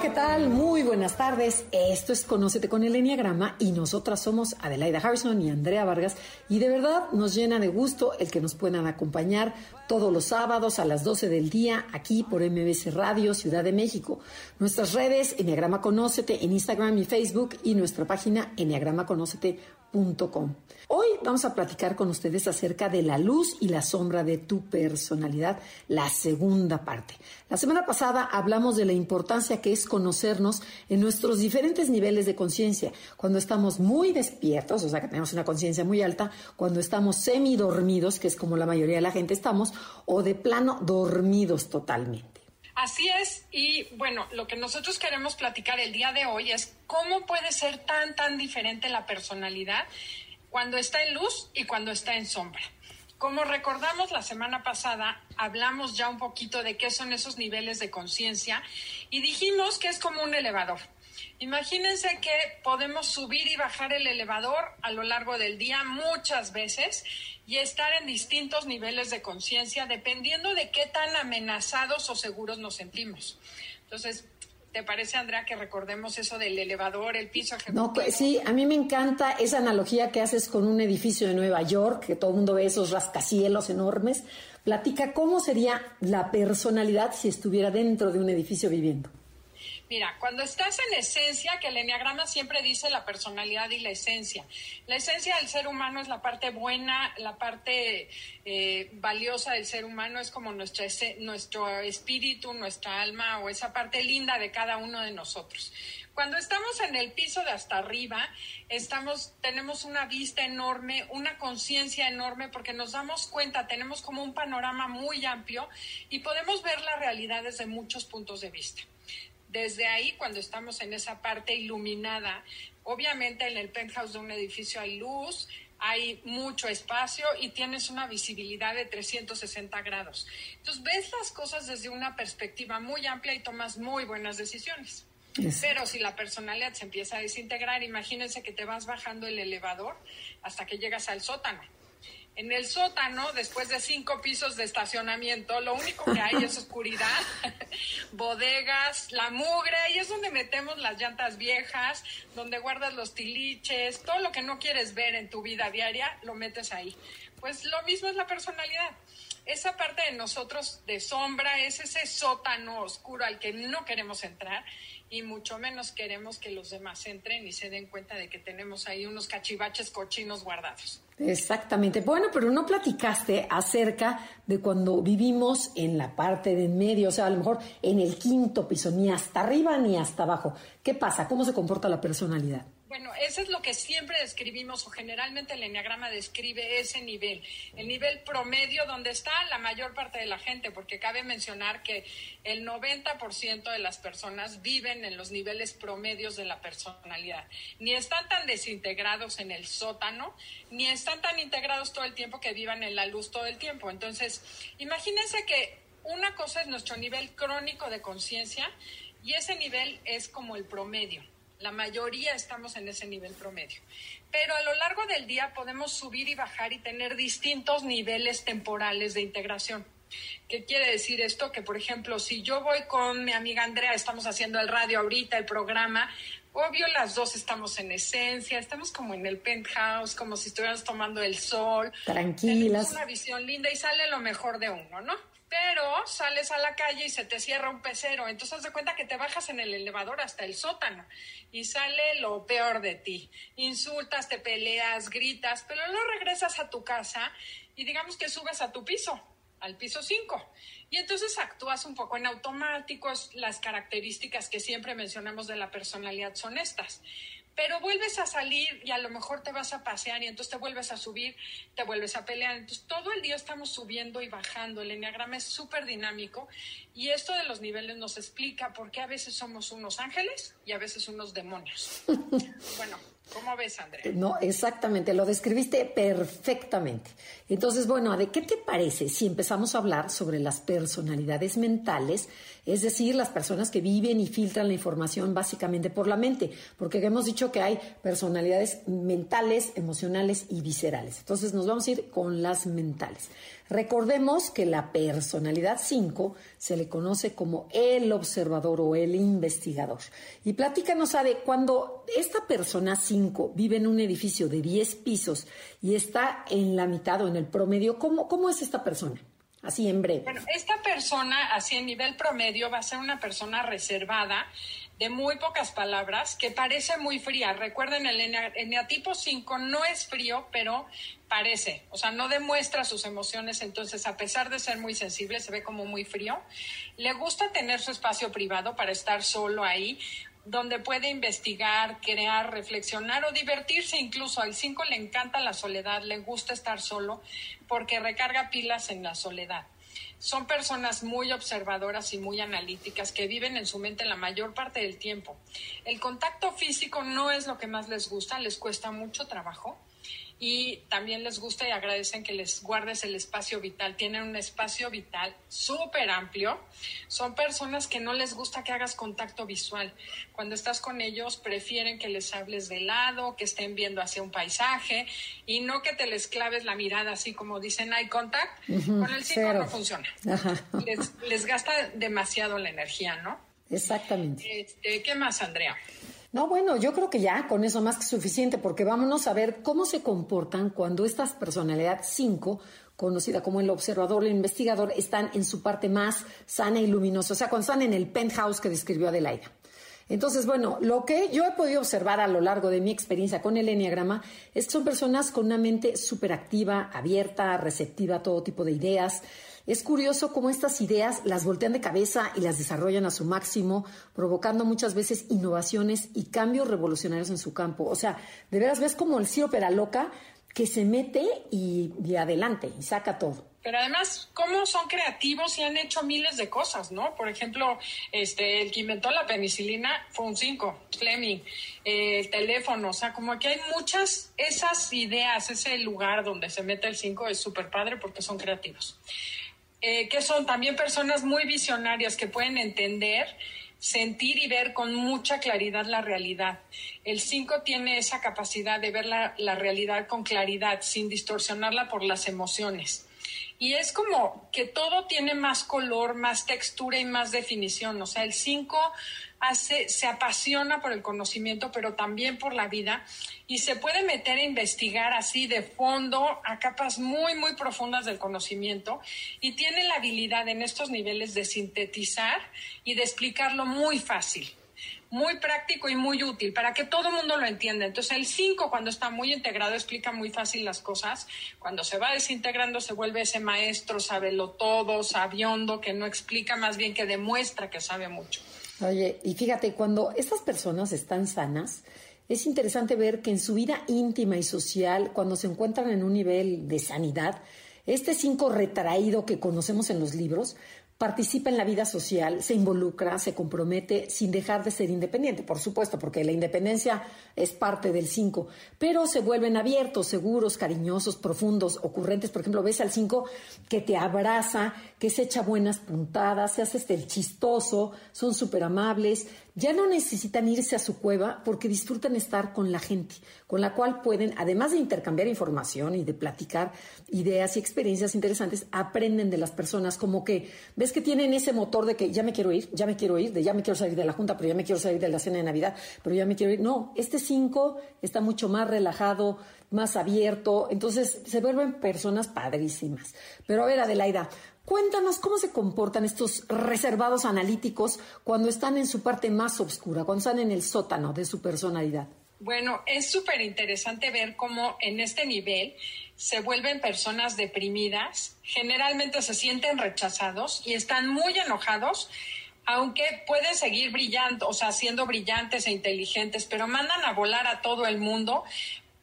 ¿qué tal? Muy buenas tardes. Esto es Conócete con el Enneagrama y nosotras somos Adelaida Harrison y Andrea Vargas y de verdad nos llena de gusto el que nos puedan acompañar todos los sábados a las 12 del día aquí por MBC Radio Ciudad de México. Nuestras redes Enneagrama Conócete en Instagram y Facebook y nuestra página enneagramaconócete.com. Hoy vamos a platicar con ustedes acerca de la luz y la sombra de tu personalidad, la segunda parte. La semana pasada hablamos de la importancia que es conocernos en nuestros diferentes niveles de conciencia, cuando estamos muy despiertos, o sea que tenemos una conciencia muy alta, cuando estamos semidormidos, que es como la mayoría de la gente estamos, o de plano dormidos totalmente. Así es, y bueno, lo que nosotros queremos platicar el día de hoy es cómo puede ser tan, tan diferente la personalidad cuando está en luz y cuando está en sombra. Como recordamos la semana pasada, hablamos ya un poquito de qué son esos niveles de conciencia y dijimos que es como un elevador. Imagínense que podemos subir y bajar el elevador a lo largo del día muchas veces y estar en distintos niveles de conciencia dependiendo de qué tan amenazados o seguros nos sentimos. Entonces, ¿te parece, Andrea, que recordemos eso del elevador, el piso? No, pues sí, a mí me encanta esa analogía que haces con un edificio de Nueva York, que todo el mundo ve esos rascacielos enormes. Platica cómo sería la personalidad si estuviera dentro de un edificio viviendo. Mira, cuando estás en esencia, que el enneagrama siempre dice la personalidad y la esencia. La esencia del ser humano es la parte buena, la parte eh, valiosa del ser humano es como nuestra, nuestro espíritu, nuestra alma o esa parte linda de cada uno de nosotros. Cuando estamos en el piso de hasta arriba, estamos, tenemos una vista enorme, una conciencia enorme, porque nos damos cuenta, tenemos como un panorama muy amplio y podemos ver la realidad desde muchos puntos de vista. Desde ahí, cuando estamos en esa parte iluminada, obviamente en el penthouse de un edificio hay luz, hay mucho espacio y tienes una visibilidad de 360 grados. Entonces ves las cosas desde una perspectiva muy amplia y tomas muy buenas decisiones. Es- Pero si la personalidad se empieza a desintegrar, imagínense que te vas bajando el elevador hasta que llegas al sótano. En el sótano, después de cinco pisos de estacionamiento, lo único que hay es oscuridad, bodegas, la mugre, ahí es donde metemos las llantas viejas, donde guardas los tiliches, todo lo que no quieres ver en tu vida diaria, lo metes ahí. Pues lo mismo es la personalidad. Esa parte de nosotros de sombra es ese sótano oscuro al que no queremos entrar y mucho menos queremos que los demás entren y se den cuenta de que tenemos ahí unos cachivaches cochinos guardados. Exactamente. Bueno, pero no platicaste acerca de cuando vivimos en la parte de en medio, o sea, a lo mejor en el quinto piso, ni hasta arriba ni hasta abajo. ¿Qué pasa? ¿Cómo se comporta la personalidad? Bueno, eso es lo que siempre describimos o generalmente el enneagrama describe ese nivel, el nivel promedio donde está la mayor parte de la gente, porque cabe mencionar que el 90% de las personas viven en los niveles promedios de la personalidad. Ni están tan desintegrados en el sótano, ni están tan integrados todo el tiempo que vivan en la luz todo el tiempo. Entonces, imagínense que una cosa es nuestro nivel crónico de conciencia y ese nivel es como el promedio. La mayoría estamos en ese nivel promedio. Pero a lo largo del día podemos subir y bajar y tener distintos niveles temporales de integración. ¿Qué quiere decir esto? Que, por ejemplo, si yo voy con mi amiga Andrea, estamos haciendo el radio ahorita, el programa, obvio las dos estamos en esencia, estamos como en el penthouse, como si estuviéramos tomando el sol. Tranquilas. Tenemos una visión linda y sale lo mejor de uno, ¿no? Pero sales a la calle y se te cierra un pecero, entonces haz de cuenta que te bajas en el elevador hasta el sótano y sale lo peor de ti. Insultas, te peleas, gritas, pero luego regresas a tu casa y digamos que subes a tu piso, al piso 5. Y entonces actúas un poco en automático, las características que siempre mencionamos de la personalidad son estas. Pero vuelves a salir y a lo mejor te vas a pasear y entonces te vuelves a subir, te vuelves a pelear. Entonces todo el día estamos subiendo y bajando. El enneagrama es súper dinámico y esto de los niveles nos explica por qué a veces somos unos ángeles y a veces unos demonios. bueno, ¿Cómo ves, Andrea? No, exactamente, lo describiste perfectamente. Entonces, bueno, ¿de qué te parece si empezamos a hablar sobre las personalidades mentales, es decir, las personas que viven y filtran la información básicamente por la mente? Porque hemos dicho que hay personalidades mentales, emocionales y viscerales. Entonces, nos vamos a ir con las mentales. Recordemos que la personalidad 5 se le conoce como el observador o el investigador. Y platícanos, de cuando esta persona 5 vive en un edificio de 10 pisos y está en la mitad o en el promedio, ¿cómo, cómo es esta persona? Así en breve. Bueno, esta persona, así en nivel promedio, va a ser una persona reservada, de muy pocas palabras, que parece muy fría. Recuerden, el eneatipo 5 no es frío, pero parece, o sea, no demuestra sus emociones, entonces a pesar de ser muy sensible, se ve como muy frío. Le gusta tener su espacio privado para estar solo ahí, donde puede investigar, crear, reflexionar o divertirse incluso. Al 5 le encanta la soledad, le gusta estar solo porque recarga pilas en la soledad son personas muy observadoras y muy analíticas que viven en su mente la mayor parte del tiempo. El contacto físico no es lo que más les gusta, les cuesta mucho trabajo y también les gusta y agradecen que les guardes el espacio vital. Tienen un espacio vital súper amplio. Son personas que no les gusta que hagas contacto visual. Cuando estás con ellos, prefieren que les hables de lado, que estén viendo hacia un paisaje y no que te les claves la mirada así como dicen eye contact. con el 5 no funciona. Les, les, gasta demasiado la energía, ¿no? Exactamente. Este, ¿Qué más, Andrea? No, bueno, yo creo que ya con eso más que suficiente, porque vámonos a ver cómo se comportan cuando estas personalidad 5, conocida como el observador, el investigador, están en su parte más sana y luminosa, o sea, cuando están en el penthouse que describió Adelaida. Entonces, bueno, lo que yo he podido observar a lo largo de mi experiencia con el Enneagrama es que son personas con una mente súper activa, abierta, receptiva a todo tipo de ideas, es curioso cómo estas ideas las voltean de cabeza y las desarrollan a su máximo, provocando muchas veces innovaciones y cambios revolucionarios en su campo. O sea, de veras ves como el sí opera loca que se mete y, de adelante y saca todo. Pero además, cómo son creativos y han hecho miles de cosas, ¿no? Por ejemplo, este, el que inventó la penicilina fue un 5, Fleming, el teléfono, o sea, como que hay muchas, esas ideas, ese lugar donde se mete el 5 es súper padre porque son creativos. Eh, que son también personas muy visionarias que pueden entender, sentir y ver con mucha claridad la realidad. El 5 tiene esa capacidad de ver la, la realidad con claridad, sin distorsionarla por las emociones. Y es como que todo tiene más color, más textura y más definición. O sea, el 5 se apasiona por el conocimiento, pero también por la vida, y se puede meter a investigar así de fondo a capas muy, muy profundas del conocimiento, y tiene la habilidad en estos niveles de sintetizar y de explicarlo muy fácil muy práctico y muy útil para que todo el mundo lo entienda. Entonces el 5 cuando está muy integrado explica muy fácil las cosas. Cuando se va desintegrando se vuelve ese maestro, lo todo, sabiondo, que no explica más bien que demuestra que sabe mucho. Oye, y fíjate, cuando estas personas están sanas, es interesante ver que en su vida íntima y social, cuando se encuentran en un nivel de sanidad, este cinco retraído que conocemos en los libros participa en la vida social, se involucra, se compromete sin dejar de ser independiente, por supuesto, porque la independencia es parte del 5, pero se vuelven abiertos, seguros, cariñosos, profundos, ocurrentes. Por ejemplo, ves al 5 que te abraza, que se echa buenas puntadas, se hace este el chistoso, son súper amables, ya no necesitan irse a su cueva porque disfrutan estar con la gente, con la cual pueden, además de intercambiar información y de platicar ideas y experiencias interesantes, aprenden de las personas, como que ves que tienen ese motor de que ya me quiero ir, ya me quiero ir, de ya me quiero salir de la junta, pero ya me quiero salir de la cena de Navidad, pero ya me quiero ir. No, este 5 está mucho más relajado, más abierto, entonces se vuelven personas padrísimas. Pero a ver, Adelaida, Cuéntanos cómo se comportan estos reservados analíticos cuando están en su parte más oscura, cuando están en el sótano de su personalidad. Bueno, es súper interesante ver cómo en este nivel se vuelven personas deprimidas, generalmente se sienten rechazados y están muy enojados, aunque pueden seguir brillando, o sea, siendo brillantes e inteligentes, pero mandan a volar a todo el mundo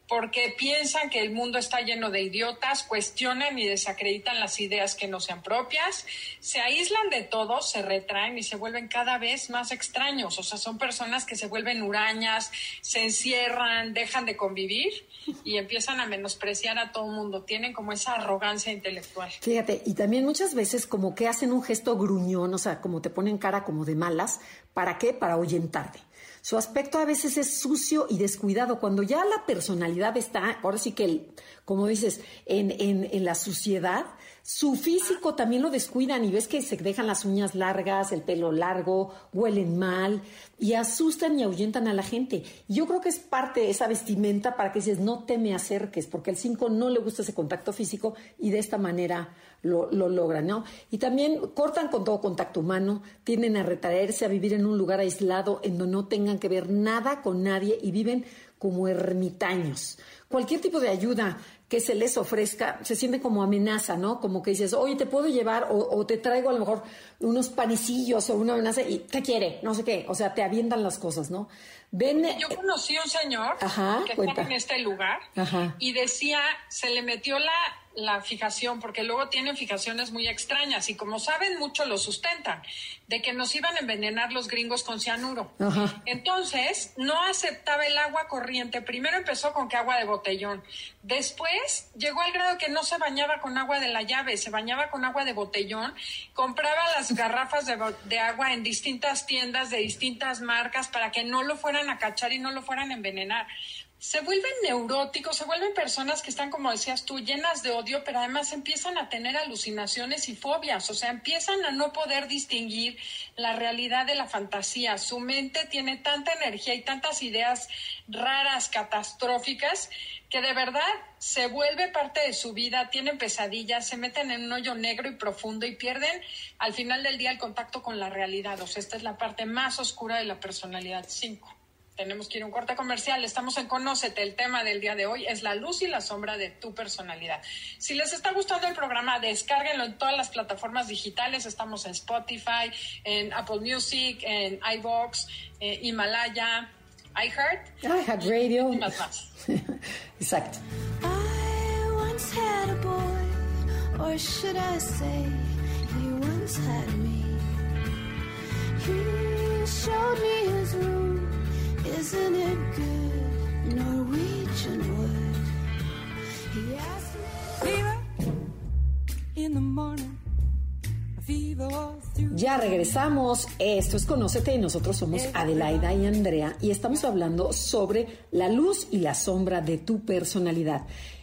porque piensan que el mundo está lleno de idiotas, cuestionan y desacreditan las ideas que no sean propias, se aíslan de todo, se retraen y se vuelven cada vez más extraños. O sea, son personas que se vuelven hurañas, se encierran, dejan de convivir y empiezan a menospreciar a todo el mundo. Tienen como esa arrogancia intelectual. Fíjate, y también muchas veces como que hacen un gesto gruñón, o sea, como te ponen cara como de malas. ¿Para qué? Para ahuyentarte. Su aspecto a veces es sucio y descuidado. Cuando ya la personalidad está, ahora sí que, como dices, en, en, en la suciedad, su físico también lo descuidan y ves que se dejan las uñas largas, el pelo largo, huelen mal y asustan y ahuyentan a la gente. yo creo que es parte de esa vestimenta para que dices, no te me acerques, porque al 5 no le gusta ese contacto físico y de esta manera lo, lo, logran, ¿no? Y también cortan con todo contacto humano, tienden a retraerse, a vivir en un lugar aislado en donde no tengan que ver nada con nadie y viven como ermitaños. Cualquier tipo de ayuda que se les ofrezca, se siente como amenaza, ¿no? Como que dices, oye, te puedo llevar o, te traigo a lo mejor unos panecillos o una amenaza y ¿qué quiere? No sé qué. O sea, te avientan las cosas, ¿no? Ven, Yo conocí a un señor que estaba en este lugar y decía, se le metió la la fijación, porque luego tienen fijaciones muy extrañas y como saben mucho lo sustentan, de que nos iban a envenenar los gringos con cianuro. Entonces, no aceptaba el agua corriente. Primero empezó con que agua de botellón. Después llegó al grado que no se bañaba con agua de la llave, se bañaba con agua de botellón. Compraba las garrafas de, de agua en distintas tiendas de distintas marcas para que no lo fueran a cachar y no lo fueran a envenenar se vuelven neuróticos, se vuelven personas que están, como decías tú, llenas de odio, pero además empiezan a tener alucinaciones y fobias, o sea, empiezan a no poder distinguir la realidad de la fantasía. Su mente tiene tanta energía y tantas ideas raras, catastróficas, que de verdad se vuelve parte de su vida, tienen pesadillas, se meten en un hoyo negro y profundo y pierden al final del día el contacto con la realidad. O sea, esta es la parte más oscura de la personalidad 5 tenemos que ir a un corte comercial. Estamos en Conócete. El tema del día de hoy es la luz y la sombra de tu personalidad. Si les está gustando el programa, descárguenlo en todas las plataformas digitales. Estamos en Spotify, en Apple Music, en iVoox, eh, Himalaya, iHeart. iHeart Radio. Y más más. Exacto. I once had a boy, or should I say, he once had me. He showed me his room. Ya regresamos. Esto es Conócete y nosotros somos Adelaida y Andrea y estamos hablando sobre la luz y la sombra de tu personalidad.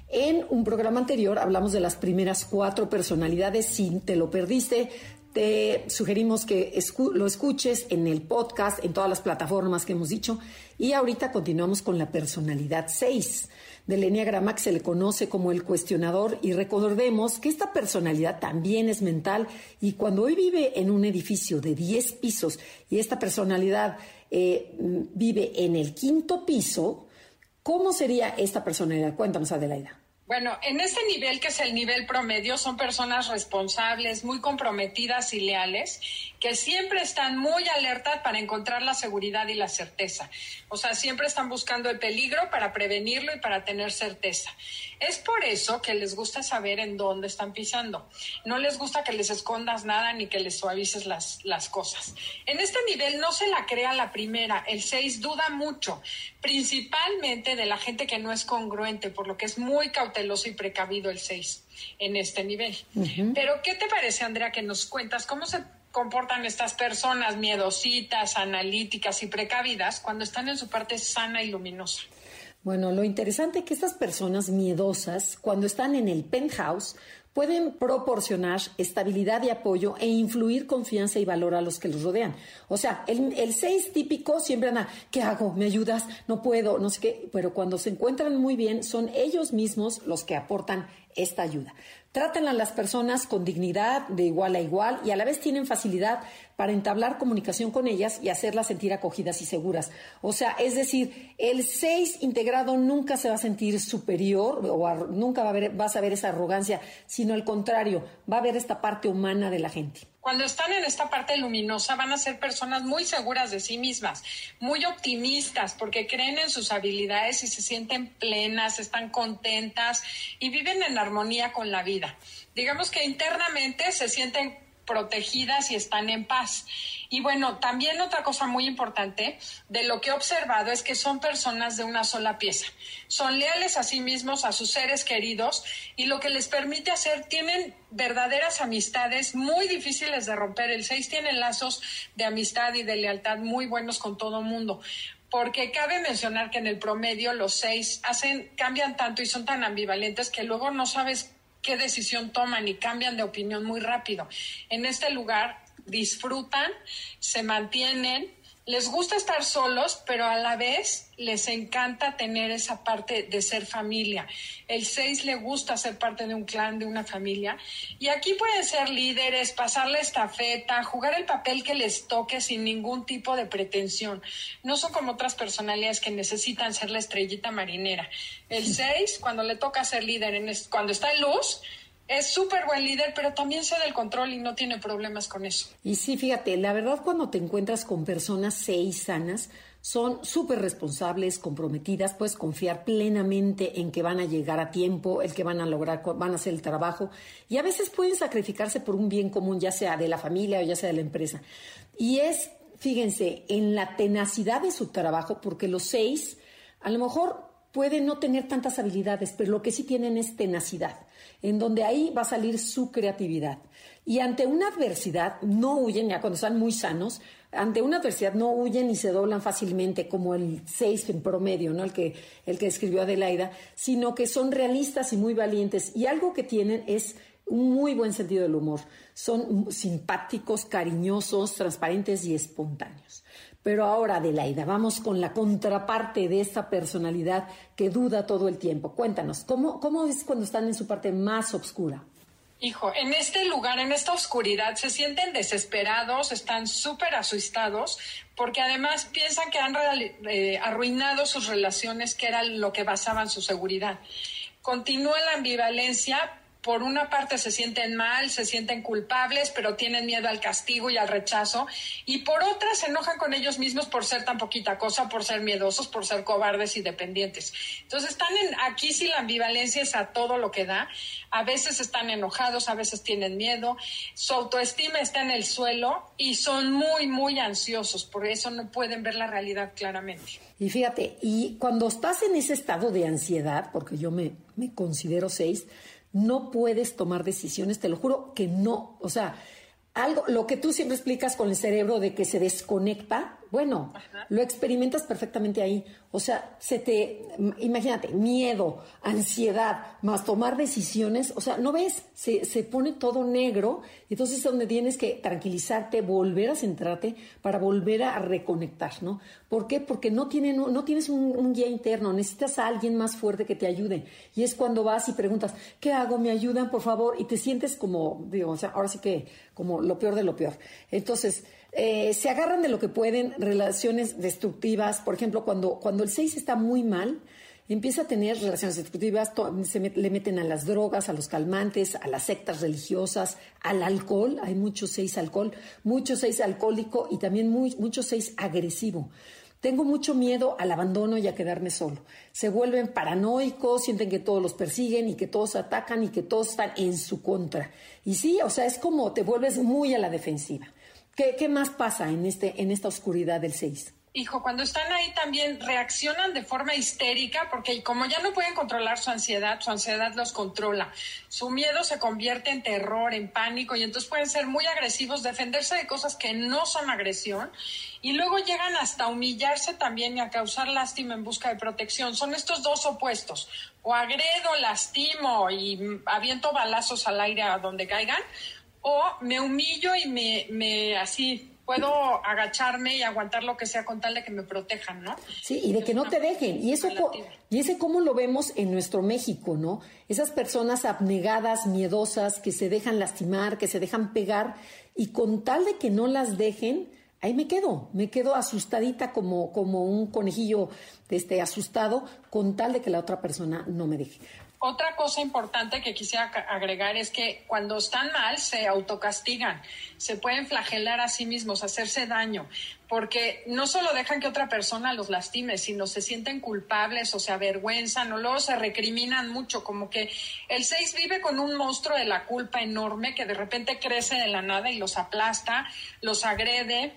En un programa anterior hablamos de las primeras cuatro personalidades. Si te lo perdiste, te sugerimos que lo escuches en el podcast, en todas las plataformas que hemos dicho. Y ahorita continuamos con la personalidad 6 del Enneagrama, que se le conoce como el cuestionador. Y recordemos que esta personalidad también es mental. Y cuando hoy vive en un edificio de 10 pisos y esta personalidad eh, vive en el quinto piso, ¿cómo sería esta personalidad? Cuéntanos, Adelaida. Bueno, en ese nivel que es el nivel promedio, son personas responsables, muy comprometidas y leales, que siempre están muy alertas para encontrar la seguridad y la certeza. O sea, siempre están buscando el peligro para prevenirlo y para tener certeza. Es por eso que les gusta saber en dónde están pisando. No les gusta que les escondas nada ni que les suavices las, las cosas. En este nivel no se la crea la primera. El 6 duda mucho, principalmente de la gente que no es congruente, por lo que es muy cauteloso y precavido el 6 en este nivel. Pero, ¿qué te parece, Andrea, que nos cuentas cómo se comportan estas personas miedositas, analíticas y precavidas cuando están en su parte sana y luminosa? Bueno, lo interesante es que estas personas miedosas, cuando están en el penthouse, pueden proporcionar estabilidad y apoyo e influir confianza y valor a los que los rodean. O sea, el, seis típico siempre anda, ¿qué hago? ¿Me ayudas? No puedo, no sé qué. Pero cuando se encuentran muy bien, son ellos mismos los que aportan esta ayuda. Tratan a las personas con dignidad, de igual a igual, y a la vez tienen facilidad para entablar comunicación con ellas y hacerlas sentir acogidas y seguras. O sea, es decir, el 6 integrado nunca se va a sentir superior o nunca va a ver, vas a ver esa arrogancia, sino al contrario, va a ver esta parte humana de la gente. Cuando están en esta parte luminosa van a ser personas muy seguras de sí mismas, muy optimistas porque creen en sus habilidades y se sienten plenas, están contentas y viven en armonía con la vida. Digamos que internamente se sienten protegidas y están en paz. Y bueno, también otra cosa muy importante de lo que he observado es que son personas de una sola pieza. Son leales a sí mismos, a sus seres queridos y lo que les permite hacer, tienen verdaderas amistades muy difíciles de romper. El 6 tiene lazos de amistad y de lealtad muy buenos con todo mundo porque cabe mencionar que en el promedio los seis hacen, cambian tanto y son tan ambivalentes que luego no sabes qué decisión toman y cambian de opinión muy rápido. En este lugar disfrutan, se mantienen, les gusta estar solos, pero a la vez les encanta tener esa parte de ser familia. El 6 le gusta ser parte de un clan, de una familia. Y aquí pueden ser líderes, pasarle estafeta, jugar el papel que les toque sin ningún tipo de pretensión. No son como otras personalidades que necesitan ser la estrellita marinera. El 6, cuando le toca ser líder, en cuando está en luz, es súper buen líder, pero también se da el control y no tiene problemas con eso. Y sí, fíjate, la verdad cuando te encuentras con personas seis sanas, son súper responsables, comprometidas, puedes confiar plenamente en que van a llegar a tiempo, el que van a lograr, van a hacer el trabajo, y a veces pueden sacrificarse por un bien común, ya sea de la familia o ya sea de la empresa. Y es, fíjense, en la tenacidad de su trabajo, porque los seis, a lo mejor pueden no tener tantas habilidades, pero lo que sí tienen es tenacidad en donde ahí va a salir su creatividad. Y ante una adversidad no huyen, ya cuando están muy sanos, ante una adversidad no huyen y se doblan fácilmente como el 6 en promedio, ¿no? El que, el que escribió Adelaida, sino que son realistas y muy valientes. Y algo que tienen es un muy buen sentido del humor. Son simpáticos, cariñosos, transparentes y espontáneos. Pero ahora, Adelaida, vamos con la contraparte de esa personalidad que duda todo el tiempo. Cuéntanos, ¿cómo, cómo es cuando están en su parte más oscura? Hijo, en este lugar, en esta oscuridad, se sienten desesperados, están súper asustados, porque además piensan que han eh, arruinado sus relaciones, que era lo que basaban su seguridad. Continúa la ambivalencia, por una parte se sienten mal, se sienten culpables, pero tienen miedo al castigo y al rechazo, y por otra se enojan con ellos mismos por ser tan poquita cosa, por ser miedosos, por ser cobardes y dependientes. Entonces están en, aquí si la ambivalencia es a todo lo que da, a veces están enojados, a veces tienen miedo, su autoestima está en el suelo y son muy, muy ansiosos, por eso no pueden ver la realidad claramente. Y fíjate, y cuando estás en ese estado de ansiedad, porque yo me, me considero seis, no puedes tomar decisiones, te lo juro que no, o sea, algo, lo que tú siempre explicas con el cerebro de que se desconecta, bueno, lo experimentas perfectamente ahí. O sea, se te, imagínate, miedo, ansiedad, más tomar decisiones, o sea, no ves, se, se pone todo negro, y entonces es donde tienes que tranquilizarte, volver a centrarte para volver a reconectar, ¿no? ¿Por qué? Porque no, tienen, no tienes un, guía interno, necesitas a alguien más fuerte que te ayude. Y es cuando vas y preguntas, ¿qué hago? ¿Me ayudan, por favor? Y te sientes como, digo, o sea, ahora sí que como lo peor de lo peor. Entonces, eh, se agarran de lo que pueden, relaciones destructivas, por ejemplo, cuando, cuando el 6 está muy mal, empieza a tener relaciones destructivas, se le meten a las drogas, a los calmantes, a las sectas religiosas, al alcohol, hay mucho 6 alcohol, mucho 6 alcohólico y también muy, mucho 6 agresivo. Tengo mucho miedo al abandono y a quedarme solo. Se vuelven paranoicos, sienten que todos los persiguen y que todos atacan y que todos están en su contra. Y sí, o sea, es como te vuelves muy a la defensiva. ¿Qué, más pasa en, este, en esta oscuridad del 6? Hijo, cuando están ahí también reaccionan de forma histérica porque como ya no pueden controlar su ansiedad, su ansiedad los controla. Su miedo se convierte en terror, en pánico y entonces pueden ser muy agresivos, defenderse de cosas que no son agresión y luego llegan hasta humillarse también y a causar lástima en busca de protección. Son estos dos opuestos. O agredo, lastimo y aviento balazos al aire a donde caigan o me humillo y me, me así puedo agacharme y aguantar lo que sea con tal de que me protejan, ¿no? Sí, y de que no te dejen. Y eso y ese cómo lo vemos en nuestro México, ¿no? Esas personas abnegadas, miedosas, que se dejan lastimar, que se dejan pegar y con tal de que no las dejen, ahí me quedo, me quedo asustadita como, como un conejillo este, asustado con tal de que la otra persona no me deje. Otra cosa importante que quisiera agregar es que cuando están mal se autocastigan, se pueden flagelar a sí mismos, hacerse daño, porque no solo dejan que otra persona los lastime, sino se sienten culpables o se avergüenzan o luego se recriminan mucho, como que el 6 vive con un monstruo de la culpa enorme que de repente crece de la nada y los aplasta, los agrede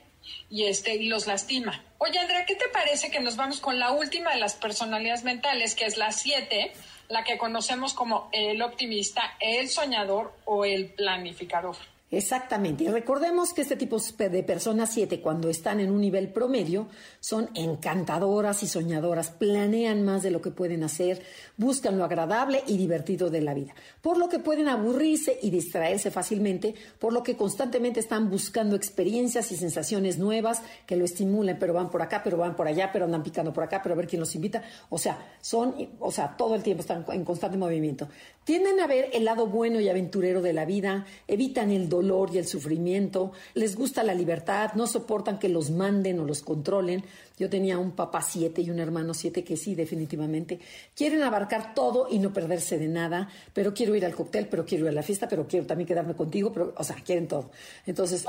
y este y los lastima. Oye, Andrea, ¿qué te parece que nos vamos con la última de las personalidades mentales, que es la 7? La que conocemos como el optimista, el soñador o el planificador. Exactamente. Y recordemos que este tipo de personas siete, cuando están en un nivel promedio, son encantadoras y soñadoras, planean más de lo que pueden hacer, buscan lo agradable y divertido de la vida, por lo que pueden aburrirse y distraerse fácilmente, por lo que constantemente están buscando experiencias y sensaciones nuevas que lo estimulen, pero van por acá, pero van por allá, pero andan picando por acá, pero a ver quién los invita. O sea, son, o sea, todo el tiempo están en constante movimiento. Tienden a ver el lado bueno y aventurero de la vida, evitan el dolor y el sufrimiento, les gusta la libertad, no soportan que los manden o los controlen. Yo tenía un papá siete y un hermano siete que sí, definitivamente. Quieren abarcar todo y no perderse de nada, pero quiero ir al cóctel, pero quiero ir a la fiesta, pero quiero también quedarme contigo, pero, o sea, quieren todo. Entonces,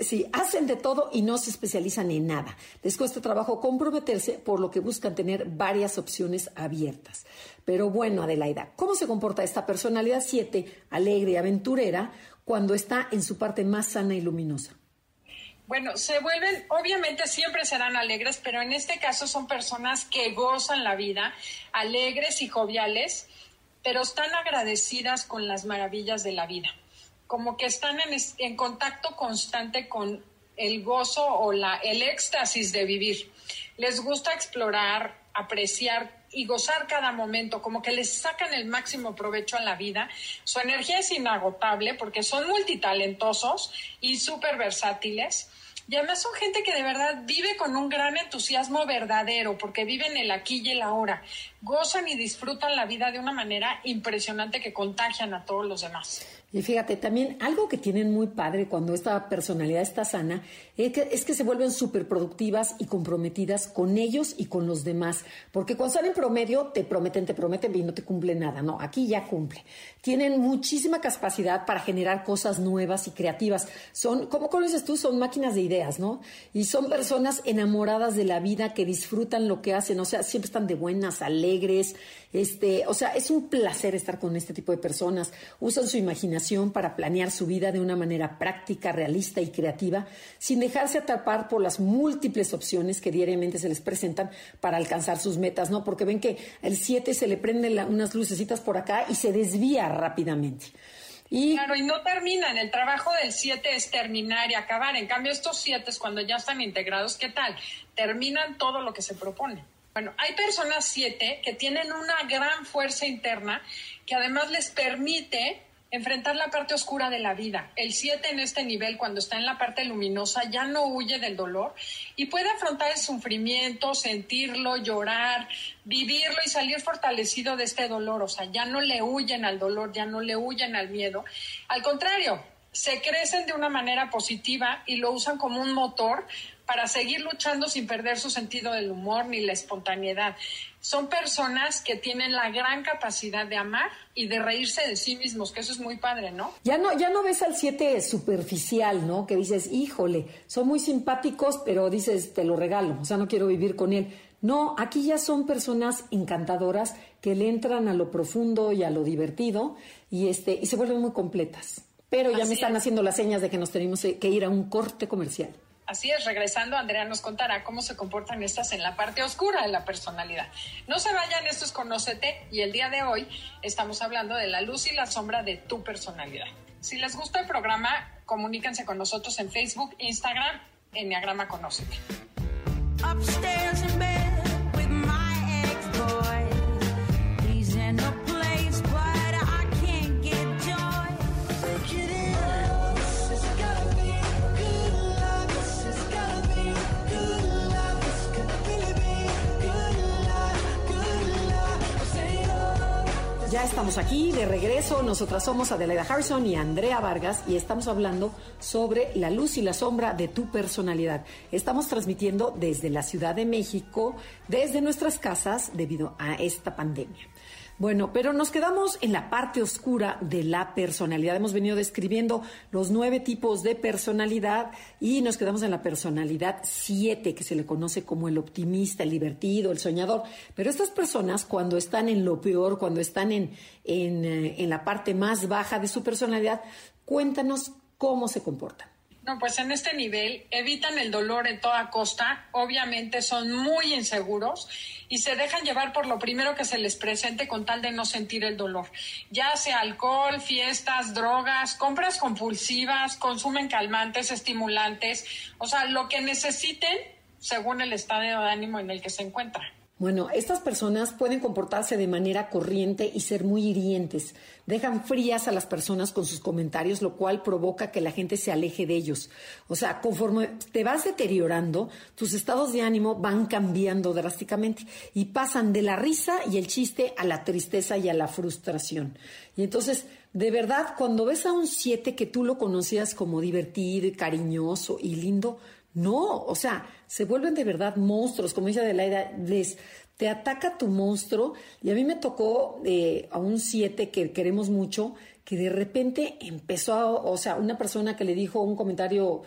sí, hacen de todo y no se especializan en nada. Les cuesta trabajo comprometerse, por lo que buscan tener varias opciones abiertas. Pero bueno, Adelaida, ¿cómo se comporta esta personalidad siete, alegre y aventurera, cuando está en su parte más sana y luminosa? Bueno, se vuelven, obviamente siempre serán alegres, pero en este caso son personas que gozan la vida, alegres y joviales, pero están agradecidas con las maravillas de la vida, como que están en, en contacto constante con el gozo o la, el éxtasis de vivir. Les gusta explorar, apreciar y gozar cada momento, como que les sacan el máximo provecho a la vida. Su energía es inagotable porque son multitalentosos y súper versátiles. Y además son gente que de verdad vive con un gran entusiasmo verdadero, porque viven el aquí y el ahora. Gozan y disfrutan la vida de una manera impresionante que contagian a todos los demás. Y fíjate, también algo que tienen muy padre cuando esta personalidad está sana es que, es que se vuelven súper productivas y comprometidas con ellos y con los demás. Porque cuando están en promedio, te prometen, te prometen y no te cumple nada. No, aquí ya cumple. Tienen muchísima capacidad para generar cosas nuevas y creativas. Son, como dices tú, son máquinas de ideas, ¿no? Y son personas enamoradas de la vida que disfrutan lo que hacen. O sea, siempre están de buenas, alegres. Este, o sea, es un placer estar con este tipo de personas. Usan su imaginación para planear su vida de una manera práctica, realista y creativa, sin dejarse atrapar por las múltiples opciones que diariamente se les presentan para alcanzar sus metas, ¿no? Porque ven que el 7 se le prenden unas lucecitas por acá y se desvía rápidamente. Claro, y no terminan. El trabajo del 7 es terminar y acabar. En cambio, estos 7 cuando ya están integrados, ¿qué tal? Terminan todo lo que se propone. Bueno, hay personas 7 que tienen una gran fuerza interna que además les permite enfrentar la parte oscura de la vida. El 7 en este nivel, cuando está en la parte luminosa, ya no huye del dolor y puede afrontar el sufrimiento, sentirlo, llorar, vivirlo y salir fortalecido de este dolor. O sea, ya no le huyen al dolor, ya no le huyen al miedo. Al contrario, se crecen de una manera positiva y lo usan como un motor para seguir luchando sin perder su sentido del humor ni la espontaneidad. Son personas que tienen la gran capacidad de amar y de reírse de sí mismos, que eso es muy padre, ¿no? Ya no, ya no ves al siete superficial, ¿no? Que dices, híjole, son muy simpáticos, pero dices, te lo regalo, o sea, no quiero vivir con él. No, aquí ya son personas encantadoras que le entran a lo profundo y a lo divertido y, este, y se vuelven muy completas. Pero ya me están haciendo las señas de que nos tenemos que ir a un corte comercial. Así es, regresando, Andrea nos contará cómo se comportan estas en la parte oscura de la personalidad. No se vayan, esto es Conócete y el día de hoy estamos hablando de la luz y la sombra de tu personalidad. Si les gusta el programa, comuníquense con nosotros en Facebook, Instagram, Enneagrama Conócete. Estamos aquí de regreso. Nosotras somos Adelaida Harrison y Andrea Vargas y estamos hablando sobre la luz y la sombra de tu personalidad. Estamos transmitiendo desde la Ciudad de México, desde nuestras casas, debido a esta pandemia. Bueno, pero nos quedamos en la parte oscura de la personalidad. Hemos venido describiendo los nueve tipos de personalidad y nos quedamos en la personalidad siete, que se le conoce como el optimista, el divertido, el soñador. Pero estas personas, cuando están en lo peor, cuando están en, en, eh, en la parte más baja de su personalidad, cuéntanos cómo se comportan. No, pues en este nivel evitan el dolor en toda costa, obviamente son muy inseguros y se dejan llevar por lo primero que se les presente con tal de no sentir el dolor. Ya sea alcohol, fiestas, drogas, compras compulsivas, consumen calmantes, estimulantes, o sea, lo que necesiten según el estado de ánimo en el que se encuentran. Bueno, estas personas pueden comportarse de manera corriente y ser muy hirientes. Dejan frías a las personas con sus comentarios, lo cual provoca que la gente se aleje de ellos. O sea, conforme te vas deteriorando, tus estados de ánimo van cambiando drásticamente y pasan de la risa y el chiste a la tristeza y a la frustración. Y entonces, de verdad, cuando ves a un siete que tú lo conocías como divertido y cariñoso y lindo, no, o sea, se vuelven de verdad monstruos, como dice Adelaida, les, te ataca tu monstruo. Y a mí me tocó eh, a un siete que queremos mucho, que de repente empezó, a, o sea, una persona que le dijo un comentario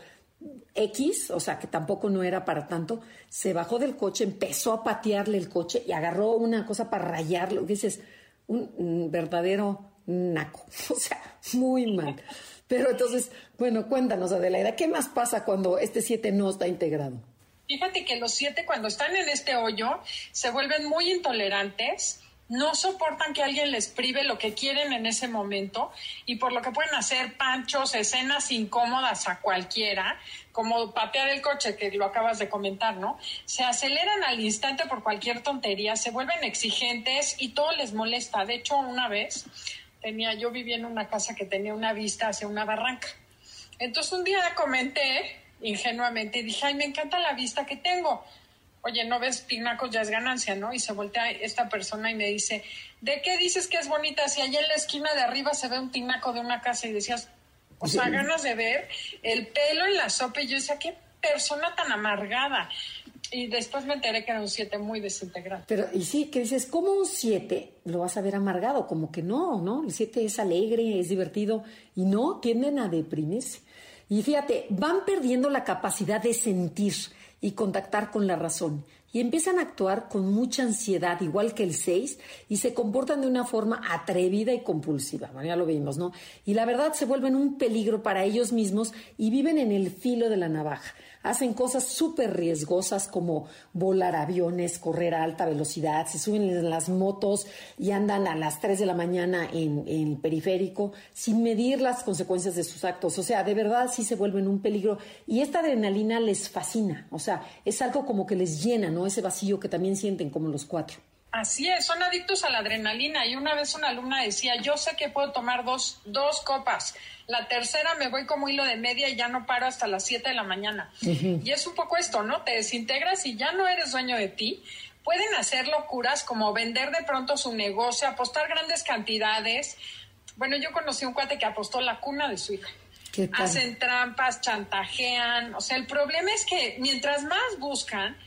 X, o sea, que tampoco no era para tanto, se bajó del coche, empezó a patearle el coche y agarró una cosa para rayarlo. Dices, un verdadero naco, o sea, muy mal. Pero entonces, bueno, cuéntanos, Adelaida, ¿qué más pasa cuando este 7 no está integrado? Fíjate que los siete cuando están en este hoyo se vuelven muy intolerantes, no soportan que alguien les prive lo que quieren en ese momento y por lo que pueden hacer panchos, escenas incómodas a cualquiera, como patear el coche que lo acabas de comentar, ¿no? Se aceleran al instante por cualquier tontería, se vuelven exigentes y todo les molesta. De hecho, una vez tenía, yo vivía en una casa que tenía una vista hacia una barranca. Entonces un día comenté ingenuamente y dije, ay, me encanta la vista que tengo. Oye, no ves pinacos, ya es ganancia, ¿no? Y se voltea esta persona y me dice, ¿de qué dices que es bonita? Si allá en la esquina de arriba se ve un tinaco de una casa y decías, o sea, ganas de ver el pelo en la sopa. Y yo decía, qué persona tan amargada. Y después me enteré que era un 7 muy desintegrado. Pero, y sí, que dices, ¿cómo un 7 lo vas a ver amargado? Como que no, ¿no? El 7 es alegre, es divertido y no tienden a deprimirse. Y fíjate, van perdiendo la capacidad de sentir y contactar con la razón y empiezan a actuar con mucha ansiedad, igual que el 6, y se comportan de una forma atrevida y compulsiva. Bueno, ya lo vimos, ¿no? Y la verdad se vuelven un peligro para ellos mismos y viven en el filo de la navaja hacen cosas súper riesgosas como volar aviones, correr a alta velocidad, se suben en las motos y andan a las 3 de la mañana en, en, el periférico sin medir las consecuencias de sus actos. O sea, de verdad sí se vuelven un peligro y esta adrenalina les fascina. O sea, es algo como que les llena, ¿no? Ese vacío que también sienten como los cuatro. Así es, son adictos a la adrenalina. Y una vez una alumna decía, yo sé que puedo tomar dos, dos copas. La tercera me voy como hilo de media y ya no paro hasta las 7 de la mañana. Y es un poco esto, ¿no? Te desintegras y ya no eres dueño de ti. Pueden hacer locuras como vender de pronto su negocio, apostar grandes cantidades. Bueno, yo conocí un cuate que apostó la cuna de su hija. Hacen trampas, chantajean. O sea, el problema es que mientras más buscan,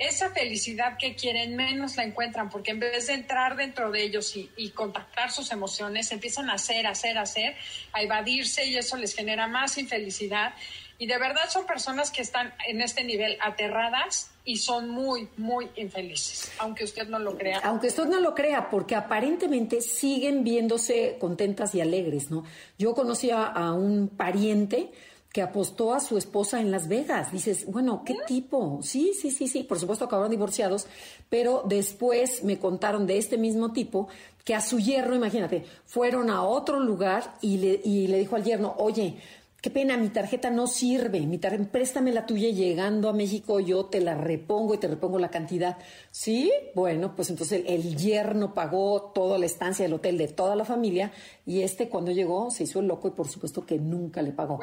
esa felicidad que quieren menos la encuentran porque en vez de entrar dentro de ellos y, contactar sus emociones, empiezan a hacer, hacer, hacer, a evadirse y eso les genera más infelicidad. Y de verdad son personas que están en este nivel aterradas y son muy, muy infelices, aunque usted no lo crea. Aunque usted no lo crea, porque aparentemente siguen viéndose contentas y alegres, ¿no? Yo conocí a un pariente que apostó a su esposa en Las Vegas. Dices, bueno, ¿qué tipo? Sí, sí, sí, sí, por supuesto acabaron divorciados, pero después me contaron de este mismo tipo que a su yerno, imagínate, fueron a otro lugar y le, y le dijo al yerno, oye, qué pena, mi tarjeta no sirve, mi préstame la tuya llegando a México, yo te la repongo y te repongo la cantidad. Sí, bueno, pues entonces el, yerno pagó toda la estancia del hotel de toda la familia y este cuando llegó se hizo el loco y por supuesto que nunca le pagó.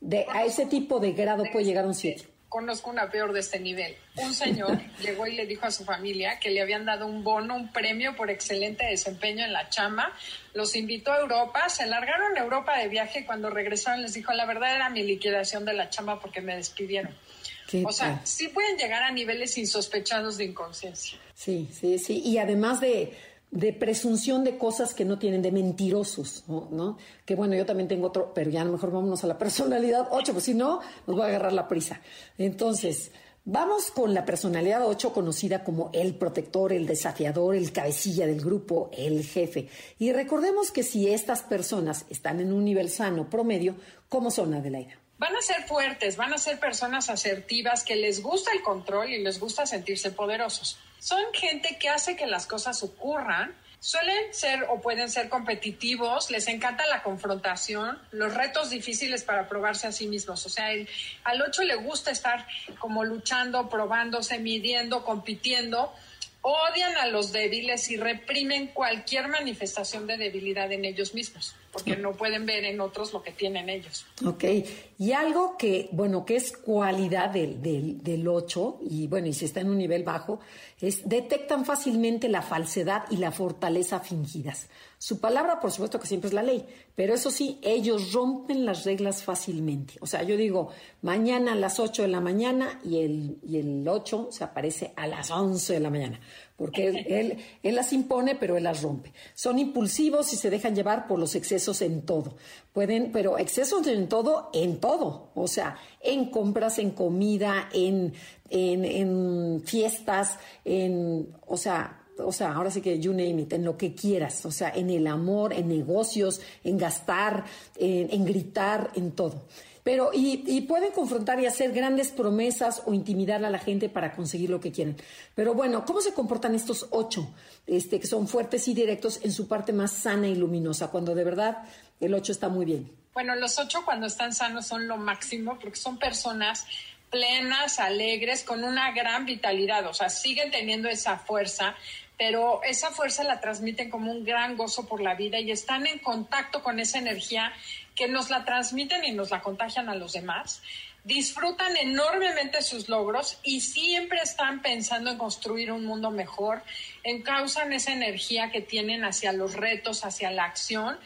De, a ese tipo de grado puede llegar un 7. Conozco una peor de este nivel. Un señor llegó y le dijo a su familia que le habían dado un bono, un premio por excelente desempeño en la chamba. Los invitó a Europa, se largaron a Europa de viaje y cuando regresaron les dijo, la verdad era mi liquidación de la chamba porque me despidieron. O sea, sí pueden llegar a niveles insospechados de inconsciencia. Sí, sí, sí. Y además de de presunción de cosas que no tienen, de mentirosos, ¿no? ¿no? Que bueno, yo también tengo otro, pero ya a lo mejor vámonos a la personalidad 8, pues si no, nos va a agarrar la prisa. Entonces, vamos con la personalidad 8, conocida como el protector, el desafiador, el cabecilla del grupo, el jefe. Y recordemos que si estas personas están en un nivel sano, promedio, ¿cómo son, Adelaida? Van a ser fuertes, van a ser personas asertivas que les gusta el control y les gusta sentirse poderosos. Son gente que hace que las cosas ocurran. Suelen ser o pueden ser competitivos, les encanta la confrontación, los retos difíciles para probarse a sí mismos. O sea, el- al 8 le gusta estar como luchando, probándose, midiendo, compitiendo. Odian a los débiles y reprimen cualquier manifestación de debilidad en ellos mismos, porque no pueden ver en otros lo que tienen ellos. Ok, y algo que, bueno, que es cualidad del, del, del 8, y bueno, y si está en un nivel bajo, es detectan fácilmente la falsedad y la fortaleza fingidas. Su palabra, por supuesto que siempre es la ley, pero eso sí, ellos rompen las reglas fácilmente. O sea, yo digo, mañana a las 8 de la mañana y el, y el 8 se aparece a las 11 de la mañana, porque él, él, él las impone, pero él las rompe. Son impulsivos y se dejan llevar por los excesos en todo. Pueden, pero excesos en todo, en todo. O sea, en compras, en comida, en, en, en fiestas, en, o sea, o sea, ahora sí que you name it, en lo que quieras, o sea, en el amor, en negocios, en gastar, en, en gritar, en todo. Pero, y, y pueden confrontar y hacer grandes promesas o intimidar a la gente para conseguir lo que quieren. Pero bueno, ¿cómo se comportan estos ocho, este, que son fuertes y directos en su parte más sana y luminosa, cuando de verdad el ocho está muy bien? Bueno, los ocho cuando están sanos son lo máximo porque son personas plenas, alegres, con una gran vitalidad, o sea, siguen teniendo esa fuerza, pero esa fuerza la transmiten como un gran gozo por la vida y están en contacto con esa energía que nos la transmiten y nos la contagian a los demás. Disfrutan enormemente sus logros y siempre están pensando en construir un mundo mejor, encausan esa energía que tienen hacia los retos, hacia la acción,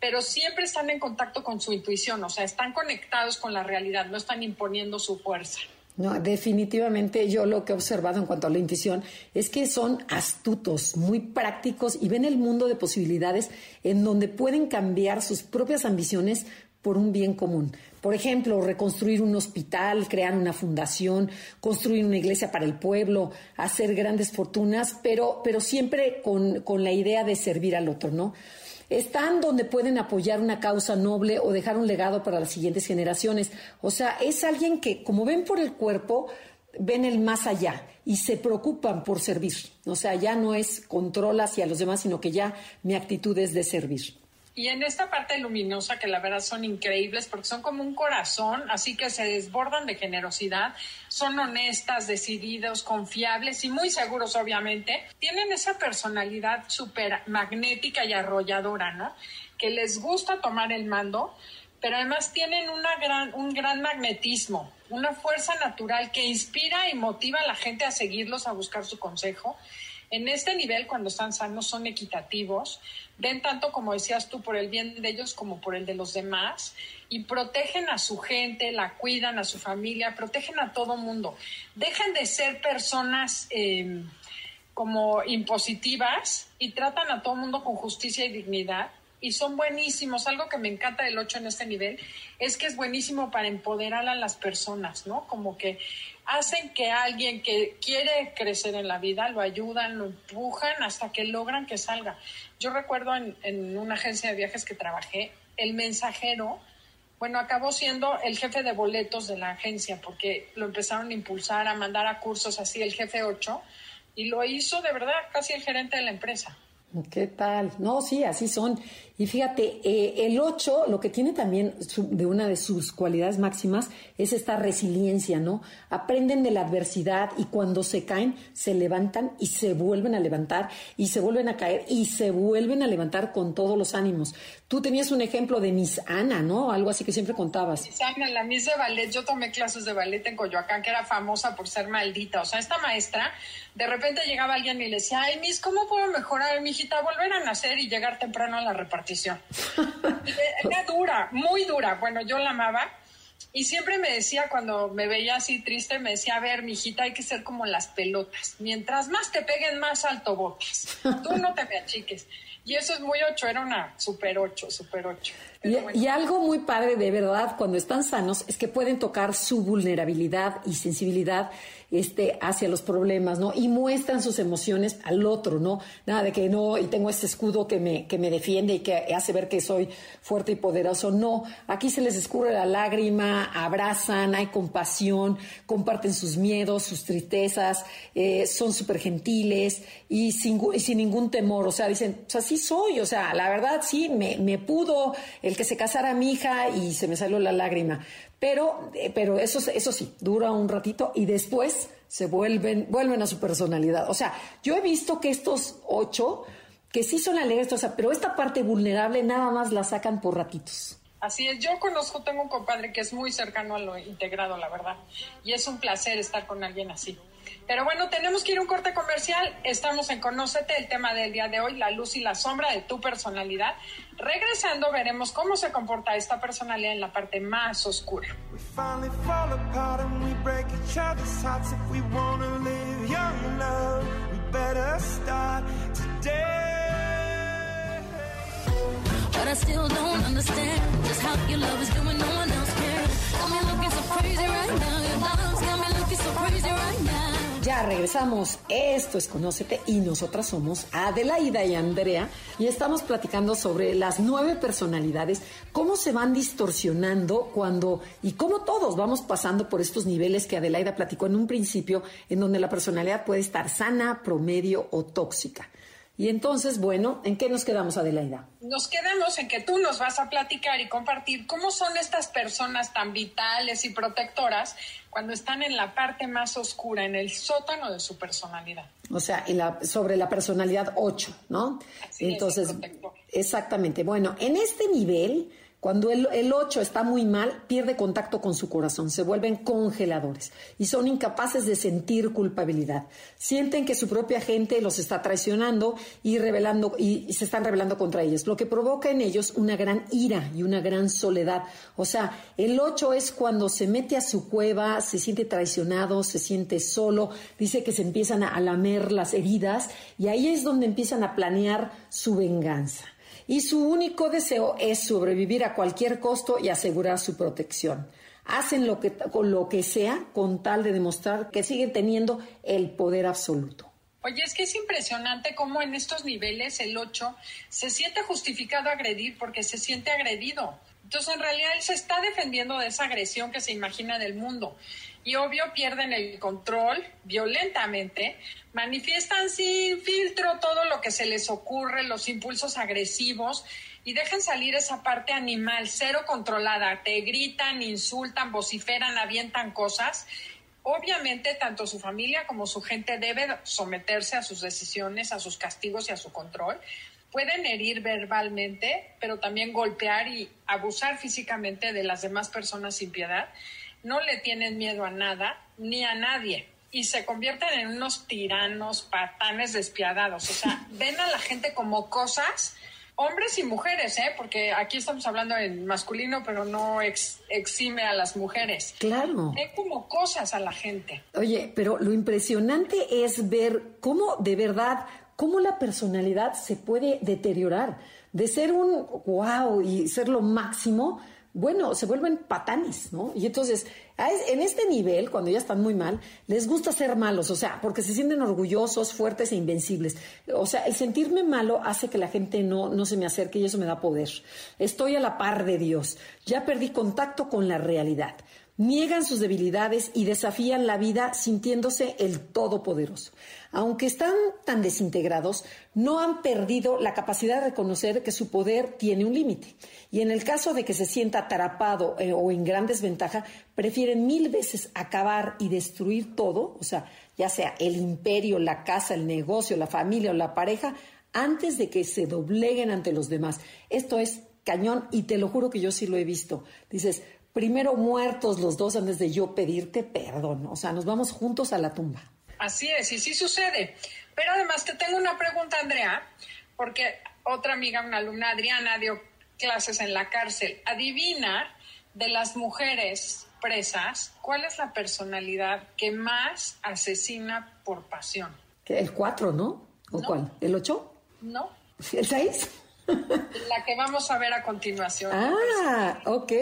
pero siempre están en contacto con su intuición, o sea, están conectados con la realidad, no están imponiendo su fuerza. No, definitivamente yo lo que he observado en cuanto a la intuición es que son astutos, muy prácticos y ven el mundo de posibilidades en donde pueden cambiar sus propias ambiciones por un bien común. Por ejemplo, reconstruir un hospital, crear una fundación, construir una iglesia para el pueblo, hacer grandes fortunas, pero, pero siempre con, con la idea de servir al otro, ¿no? Están donde pueden apoyar una causa noble o dejar un legado para las siguientes generaciones. O sea, es alguien que, como ven por el cuerpo, ven el más allá y se preocupan por servir. O sea, ya no es control hacia los demás, sino que ya mi actitud es de servir. Y en esta parte luminosa, que la verdad son increíbles porque son como un corazón, así que se desbordan de generosidad, son honestas, decididos, confiables y muy seguros, obviamente. Tienen esa personalidad súper magnética y arrolladora, ¿no? Que les gusta tomar el mando, pero además tienen una gran, un gran magnetismo, una fuerza natural que inspira y motiva a la gente a seguirlos, a buscar su consejo. En este nivel, cuando están sanos, son equitativos, ven tanto, como decías tú, por el bien de ellos como por el de los demás y protegen a su gente, la cuidan, a su familia, protegen a todo mundo. Dejan de ser personas eh, como impositivas y tratan a todo mundo con justicia y dignidad y son buenísimos. Algo que me encanta del 8 en este nivel es que es buenísimo para empoderar a las personas, ¿no? Como que hacen que alguien que quiere crecer en la vida lo ayudan, lo empujan hasta que logran que salga. Yo recuerdo en, en una agencia de viajes que trabajé, el mensajero, bueno, acabó siendo el jefe de boletos de la agencia porque lo empezaron a impulsar, a mandar a cursos así el jefe 8 y lo hizo de verdad casi el gerente de la empresa. ¿Qué tal? No, sí, así son. Y fíjate, eh, el 8, lo que tiene también de una de sus cualidades máximas es esta resiliencia, ¿no? Aprenden de la adversidad y cuando se caen, se levantan y se vuelven a levantar y se vuelven a caer y se vuelven a levantar con todos los ánimos. Tú tenías un ejemplo de Miss Ana, ¿no? Algo así que siempre contabas. Sana, la Miss de ballet, yo tomé clases de ballet en Coyoacán, que era famosa por ser maldita. O sea, esta maestra, de repente llegaba alguien y le decía, ay, Miss, ¿cómo puedo mejorar, mijita? Volver a nacer y llegar temprano a la repartición. Era dura, muy dura. Bueno, yo la amaba. Y siempre me decía, cuando me veía así triste, me decía, a ver, mijita, hay que ser como las pelotas. Mientras más te peguen, más alto botas. Tú no te me achiques. Y eso es muy ocho, era una super ocho, super ocho. Y, y, algo muy padre de verdad cuando están sanos es que pueden tocar su vulnerabilidad y sensibilidad este, hacia los problemas, ¿no? Y muestran sus emociones al otro, ¿no? Nada de que no, y tengo este escudo que me, que me defiende y que hace ver que soy fuerte y poderoso. No, aquí se les escurre la lágrima, abrazan, hay compasión, comparten sus miedos, sus tristezas, eh, son súper gentiles y sin, sin ningún temor. O sea, dicen, o sea, sí soy, o sea, la verdad sí, me, me pudo el que se casara mi hija y se me salió la lágrima. Pero, eh, pero eso, eso sí, dura un ratito y después se vuelven, vuelven a su personalidad. O sea, yo he visto que estos ocho, que sí son alegres, o sea, pero esta parte vulnerable nada más la sacan por ratitos. Así es, yo conozco, tengo un compadre que es muy cercano a lo integrado, la verdad, y es un placer estar con alguien así. Pero bueno, tenemos que ir a un corte comercial. Estamos en Conócete, el tema del día de hoy, la luz y la sombra de tu personalidad. Regresando, veremos cómo se comporta esta personalidad en la parte más oscura. Ya regresamos. Esto es Conócete y nosotras somos Adelaida y Andrea y estamos platicando sobre las nueve personalidades, cómo se van distorsionando cuando y cómo todos vamos pasando por estos niveles que Adelaida platicó en un principio, en donde la personalidad puede estar sana, promedio o tóxica. Y entonces, bueno, ¿en qué nos quedamos, Adelaida? Nos quedamos en que tú nos vas a platicar y compartir cómo son estas personas tan vitales y protectoras cuando están en la parte más oscura, en el sótano de su personalidad. O sea, sobre la personalidad 8, ¿no? entonces, exactamente. Bueno, en este nivel cuando el, 8 está muy mal, pierde contacto con su corazón, se vuelven congeladores y son incapaces de sentir culpabilidad. Sienten que su propia gente los está traicionando y, revelando, y, se están rebelando contra ellos, lo que provoca en ellos una gran ira y una gran soledad. O sea, el 8 es cuando se mete a su cueva, se siente traicionado, se siente solo, dice que se empiezan a lamer las heridas y ahí es donde empiezan a planear su venganza y su único deseo es sobrevivir a cualquier costo y asegurar su protección. Hacen lo que, lo que sea con tal de demostrar que siguen teniendo el poder absoluto. Oye, es que es impresionante cómo en estos niveles el 8 se siente justificado agredir porque se siente agredido. Entonces, en realidad, él se está defendiendo de esa agresión que se imagina del mundo. Y obvio, pierden el control violentamente, manifiestan sin filtro todo lo que se les ocurre, los impulsos agresivos, y dejan salir esa parte animal, cero controlada. Te gritan, insultan, vociferan, avientan cosas. Obviamente, tanto su familia como su gente debe someterse a sus decisiones, a sus castigos y a su control pueden herir verbalmente, pero también golpear y abusar físicamente de las demás personas sin piedad. No le tienen miedo a nada ni a nadie y se convierten en unos tiranos, patanes despiadados. O sea, ven a la gente como cosas, hombres y mujeres, ¿eh? Porque aquí estamos hablando en masculino, pero no exime a las mujeres. Claro. Ven como cosas a la gente. Oye, pero lo impresionante es ver cómo de verdad cómo la personalidad se puede deteriorar. De ser un wow y ser lo máximo, bueno, se vuelven patanes, ¿no? Y entonces, en este nivel, cuando ya están muy mal, les gusta ser malos, o sea, porque se sienten orgullosos, fuertes e invencibles. O sea, el sentirme malo hace que la gente no, no se me acerque y eso me da poder. Estoy a la par de Dios. Ya perdí contacto con la realidad niegan sus debilidades y desafían la vida sintiéndose el todopoderoso. Aunque están tan desintegrados, no han perdido la capacidad de reconocer que su poder tiene un límite. Y en el caso de que se sienta atrapado eh, o en gran desventaja, prefieren mil veces acabar y destruir todo, o sea, ya sea el imperio, la casa, el negocio, la familia o la pareja, antes de que se dobleguen ante los demás. Esto es cañón y te lo juro que yo sí lo he visto. Dices, primero muertos los dos antes de yo pedirte perdón. O sea, nos vamos juntos a la tumba. Así es, y sí sucede. Pero además te tengo una pregunta, Andrea, porque otra amiga, una alumna, Adriana, dio clases en la cárcel. Adivina de las mujeres presas, ¿cuál es la personalidad que más asesina por pasión? El 4, ¿no? ¿O No. cuál? ¿El 8? ¿No? ¿El 6? La que vamos a ver a continuación. Ah, ok.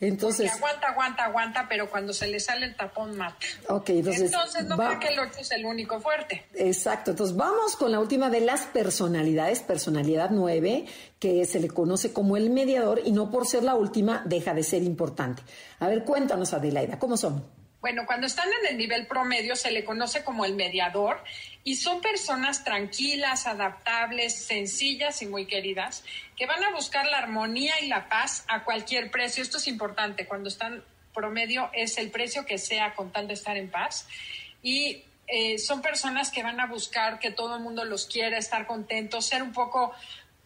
Entonces, aguanta, aguanta, aguanta, pero cuando se le sale el tapón mata. ok, entonces. Entonces, no va- creo que el 8 es el único fuerte. Exacto, entonces vamos con la última de las personalidades, personalidad 9, que se le conoce como el mediador y no por ser la última deja de ser importante. A ver, cuéntanos Adelaida, ¿cómo son? Bueno, cuando están en el nivel promedio se le conoce como el mediador y son personas tranquilas, adaptables, sencillas y muy queridas que van a buscar la armonía y la paz a cualquier precio. Esto es importante. Cuando están promedio es el precio que sea con tal de estar en paz. Y eh, son personas que van a buscar que todo el mundo los quiera, estar contentos, ser un poco...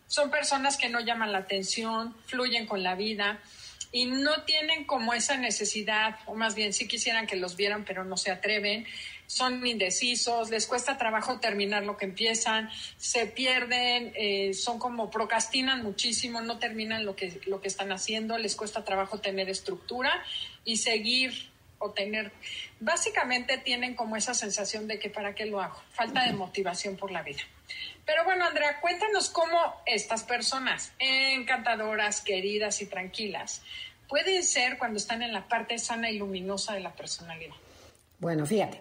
Son personas que no llaman la atención, fluyen con la vida y no tienen como esa necesidad, o más bien sí quisieran que los vieran, pero no se atreven, son indecisos, les cuesta trabajo terminar lo que empiezan, se pierden, eh, son como procrastinan muchísimo, no terminan lo que, lo que están haciendo, les cuesta trabajo tener estructura y seguir o tener, básicamente tienen como esa sensación de que para qué lo hago, falta de motivación por la vida. Pero bueno, Andrea, cuéntanos cómo estas personas encantadoras, queridas y tranquilas pueden ser cuando están en la parte sana y luminosa de la personalidad. Bueno, fíjate,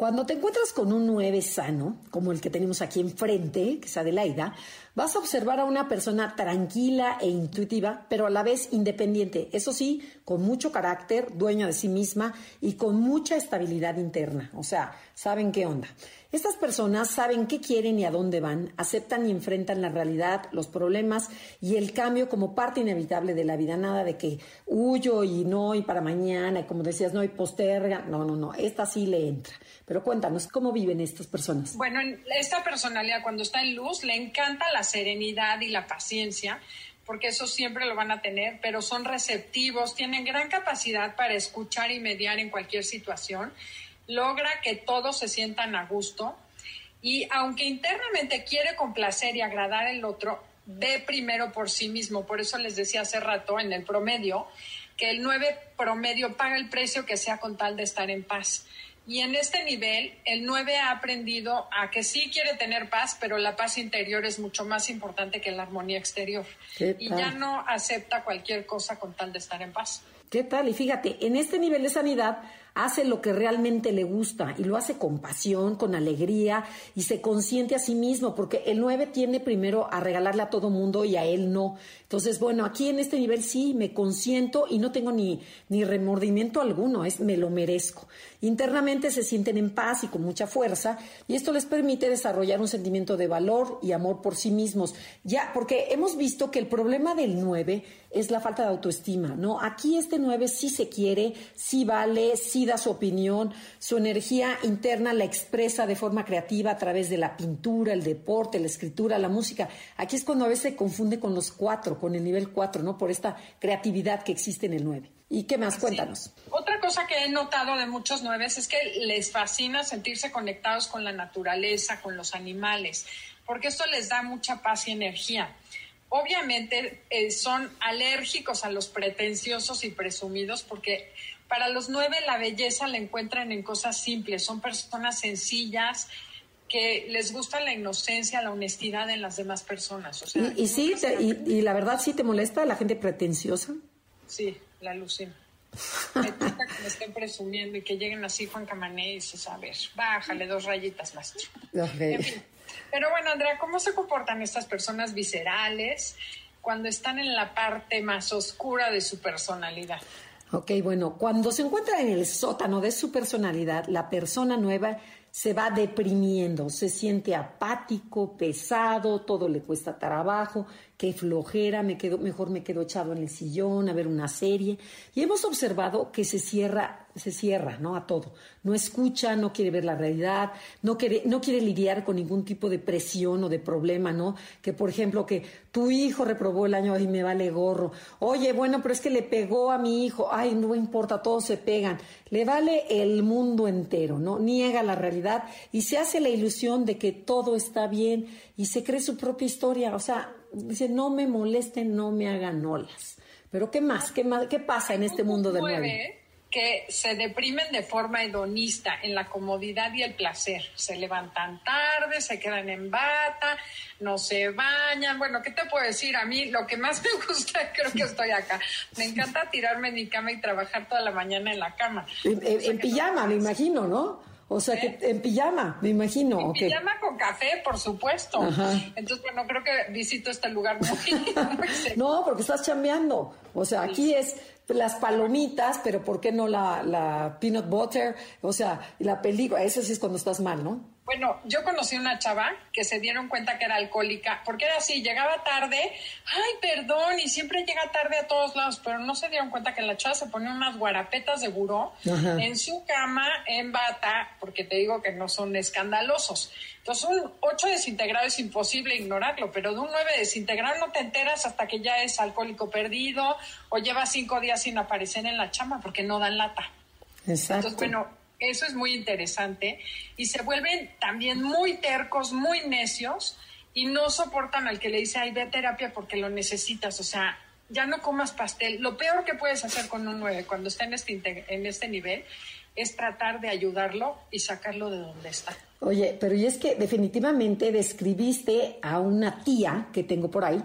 cuando te encuentras con un 9 sano, como el que tenemos aquí enfrente, que es Adelaida, vas a observar a una persona tranquila e intuitiva, pero a la vez independiente, eso sí, con mucho carácter, dueña de sí misma y con mucha estabilidad interna, o sea, saben qué onda. Estas personas saben qué quieren y a dónde van, aceptan y enfrentan la realidad, los problemas y el cambio como parte inevitable de la vida. Nada de que huyo y no y para mañana, y como decías, no y posterga. No, no, no, esta sí le entra. Pero cuéntanos, ¿cómo viven estas personas? Bueno, en esta personalidad cuando está en luz le encanta la serenidad y la paciencia, porque eso siempre lo van a tener, pero son receptivos, tienen gran capacidad para escuchar y mediar en cualquier situación, logra que todos se sientan a gusto y aunque internamente quiere complacer y agradar al otro, ve primero por sí mismo. Por eso les decía hace rato en el promedio que el 9 promedio paga el precio que sea con tal de estar en paz. Y en este nivel, el 9 ha aprendido a que sí quiere tener paz, pero la paz interior es mucho más importante que la armonía exterior. ¿Qué Y ya no acepta cualquier cosa con tal de estar en paz. ¿Qué tal? Y fíjate, en este nivel de sanidad hace lo que realmente le gusta y lo hace con pasión, con alegría y se consiente a sí mismo, porque el 9 tiene primero a regalarle a todo mundo y a él no. Entonces, bueno, aquí en este nivel sí me consiento y no tengo ni, ni remordimiento alguno, es me lo merezco. Internamente se sienten en paz y con mucha fuerza y esto les permite desarrollar un sentimiento de valor y amor por sí mismos. Ya, porque hemos visto que el problema del 9 es la falta de autoestima, ¿no? Aquí este 9 sí se quiere, sí vale, sí su opinión, su energía interna la expresa de forma creativa a través de la pintura, el deporte, la escritura, la música. Aquí es cuando a veces se confunde con los cuatro, con el nivel 4, ¿no? Por esta creatividad que existe en el 9. ¿Y qué más? Cuéntanos. Otra cosa que he notado de muchos nueves es que les fascina sentirse conectados con la naturaleza, con los animales, porque esto les da mucha paz y energía. Obviamente eh, son alérgicos a los pretenciosos y presumidos porque para los nueve la belleza la encuentran en cosas simples, son personas sencillas que les gusta la inocencia, la honestidad en las demás personas. O sea, Y, y sí, te- y, y la verdad sí te molesta la gente pretenciosa. Sí, la alucino. Me que me estén presumiendo y que lleguen así Juan Camané y dices, a ver, bájale dos rayitas, maestro. En fin. Pero bueno, Andrea, ¿cómo se comportan estas personas viscerales cuando están en la parte más oscura de su personalidad? Ok, bueno, cuando se encuentra en el sótano de su personalidad, la persona nueva se va deprimiendo, se siente apático, pesado, todo le cuesta trabajo, qué flojera, me quedo, mejor me quedo echado en el sillón a ver una serie. Y hemos observado que se cierra, se cierra, ¿no? A todo. No escucha, no quiere ver la realidad, no quiere, no quiere lidiar con ningún tipo de presión o de problema, ¿no? Que, por ejemplo, que tu hijo reprobó el año y me vale gorro. Oye, bueno, pero es que le pegó a mi hijo. Ay, no importa, todos se pegan. Le vale el mundo entero, ¿no? Niega la realidad y se hace la ilusión de que todo está bien y se cree su propia historia. O sea, dice, no me molesten, no me hagan olas. Pero ¿qué más? ¿Qué, más? ¿Qué pasa en este mundo del 9? que se deprimen de forma hedonista en la comodidad y el placer. Se levantan tarde, se quedan en bata, no se bañan. Bueno, ¿qué te puedo decir? A mí lo que más me gusta, creo que estoy acá. Me encanta tirarme en mi cama y trabajar toda la mañana en la cama. En, pijama, me imagino, ¿no? O sea, que ¿Eh? en pijama, me imagino. En pijama con café, por supuesto. Entonces, bueno, creo que visito este lugar muy... no, porque estás chambeando. O sea, aquí es las palomitas, pero ¿por qué no la, la peanut butter? O sea, la película, eso sí es cuando estás mal, ¿no? Bueno, yo conocí una chava que se dieron cuenta que era alcohólica, porque era así, llegaba tarde, ay, perdón, y siempre llega tarde a todos lados, pero no se dieron cuenta que la chava se ponía unas guarapetas de buró en su cama, en bata, porque te digo que no son escandalosos. Entonces, un 8 desintegrado es imposible ignorarlo, pero de un 9 desintegrado no te enteras hasta que ya es alcohólico perdido o lleva cinco días sin aparecer en la chama porque no dan lata. Exacto. Entonces, bueno, eso es muy interesante. Y se vuelven también muy tercos, muy necios y no soportan al que le dice, ay, ve a terapia porque lo necesitas. O sea, ya no comas pastel. Lo peor que puedes hacer con un 9 cuando está en este, en este nivel es tratar de ayudarlo y sacarlo de donde está. Oye, pero y es que definitivamente describiste a una tía que tengo por ahí,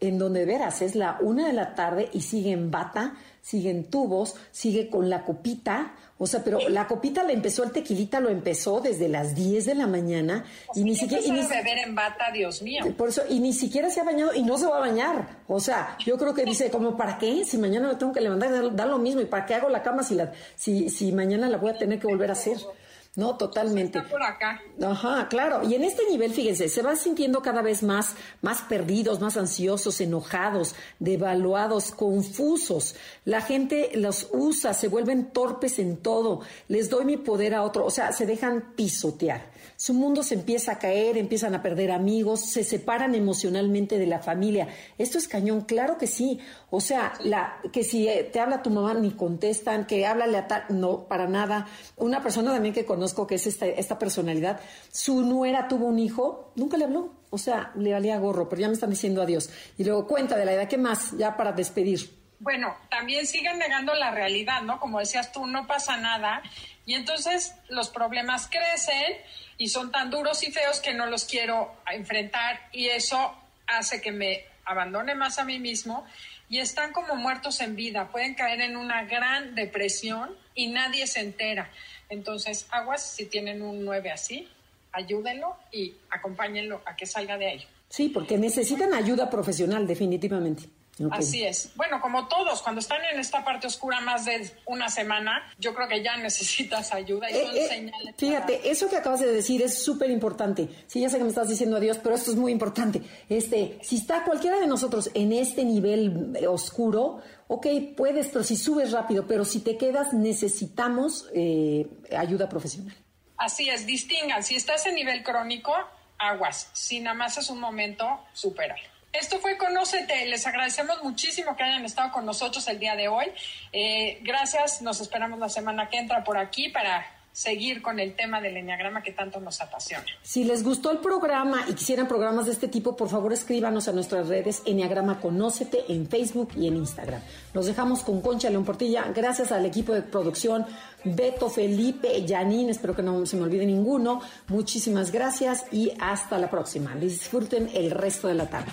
en donde veras es la una de la tarde y sigue en bata, sigue en tubos, sigue con la copita, o sea, pero la copita la empezó, el tequilita lo empezó desde las 10 de la mañana y ni siquiera... Y ni, beber en bata, Dios mío. Por eso, y ni siquiera se ha bañado y no se va a bañar. O sea, yo creo que dice, como, ¿para qué? Si mañana me tengo que levantar, da, lo mismo. ¿Y para qué hago la cama si, la, si, si mañana la voy a tener que volver a hacer? No, totalmente. Está por acá. Ajá, claro. Y en este nivel, fíjense, se van sintiendo cada vez más, más perdidos, más ansiosos, enojados, devaluados, confusos. La gente los usa, se vuelven torpes en todo. Les doy mi poder a otro, o sea, se dejan pisotear su mundo se empieza a caer, empiezan a perder amigos, se separan emocionalmente de la familia. Esto es cañón, claro que sí. O sea, la, que si eh, te habla tu mamá ni contestan, que háblale a tal, no, para nada. Una persona también que conozco que es esta, esta personalidad, su nuera tuvo un hijo, nunca le habló. O sea, le valía gorro, pero ya me están diciendo adiós. Y luego cuenta de la edad, ¿qué más? Ya para despedir. Bueno, también siguen negando la realidad, ¿no? Como decías tú, no pasa nada. Y entonces los problemas crecen y son tan duros y feos que no los quiero enfrentar y eso hace que me abandone más a mí mismo y están como muertos en vida, pueden caer en una gran depresión y nadie se entera. Entonces, aguas, si tienen un 9 así, ayúdenlo y acompáñenlo a que salga de ahí. Sí, porque necesitan ayuda profesional, definitivamente. Así es. Bueno, como todos, cuando están en esta parte oscura más de una semana, yo creo que ya necesitas ayuda y eh, son eh, señales. Fíjate, eso que acabas de decir es súper importante. Sí, ya sé que me estás diciendo adiós, pero esto es muy importante. Este, si está cualquiera de nosotros en este nivel eh, oscuro, ok, puedes, pero si subes rápido, pero si te quedas, necesitamos ayuda profesional. Así es, distingan. Si estás en nivel crónico, aguas. Si nada más es un momento, supéralo. Esto fue Conócete. Les agradecemos muchísimo que hayan estado con nosotros el día de hoy. Eh, gracias. Nos esperamos la semana que entra por aquí para seguir con el tema del enneagrama que tanto nos apasiona. Si les gustó el programa y quisieran programas de este tipo, por favor escríbanos a nuestras redes Enneagrama Conócete en Facebook y en Instagram. Nos dejamos con Concha León Portilla. Gracias al equipo de producción, Beto, Felipe, Janine, espero que no se me olvide ninguno. Muchísimas gracias y hasta la próxima. Disfruten el resto de la tarde.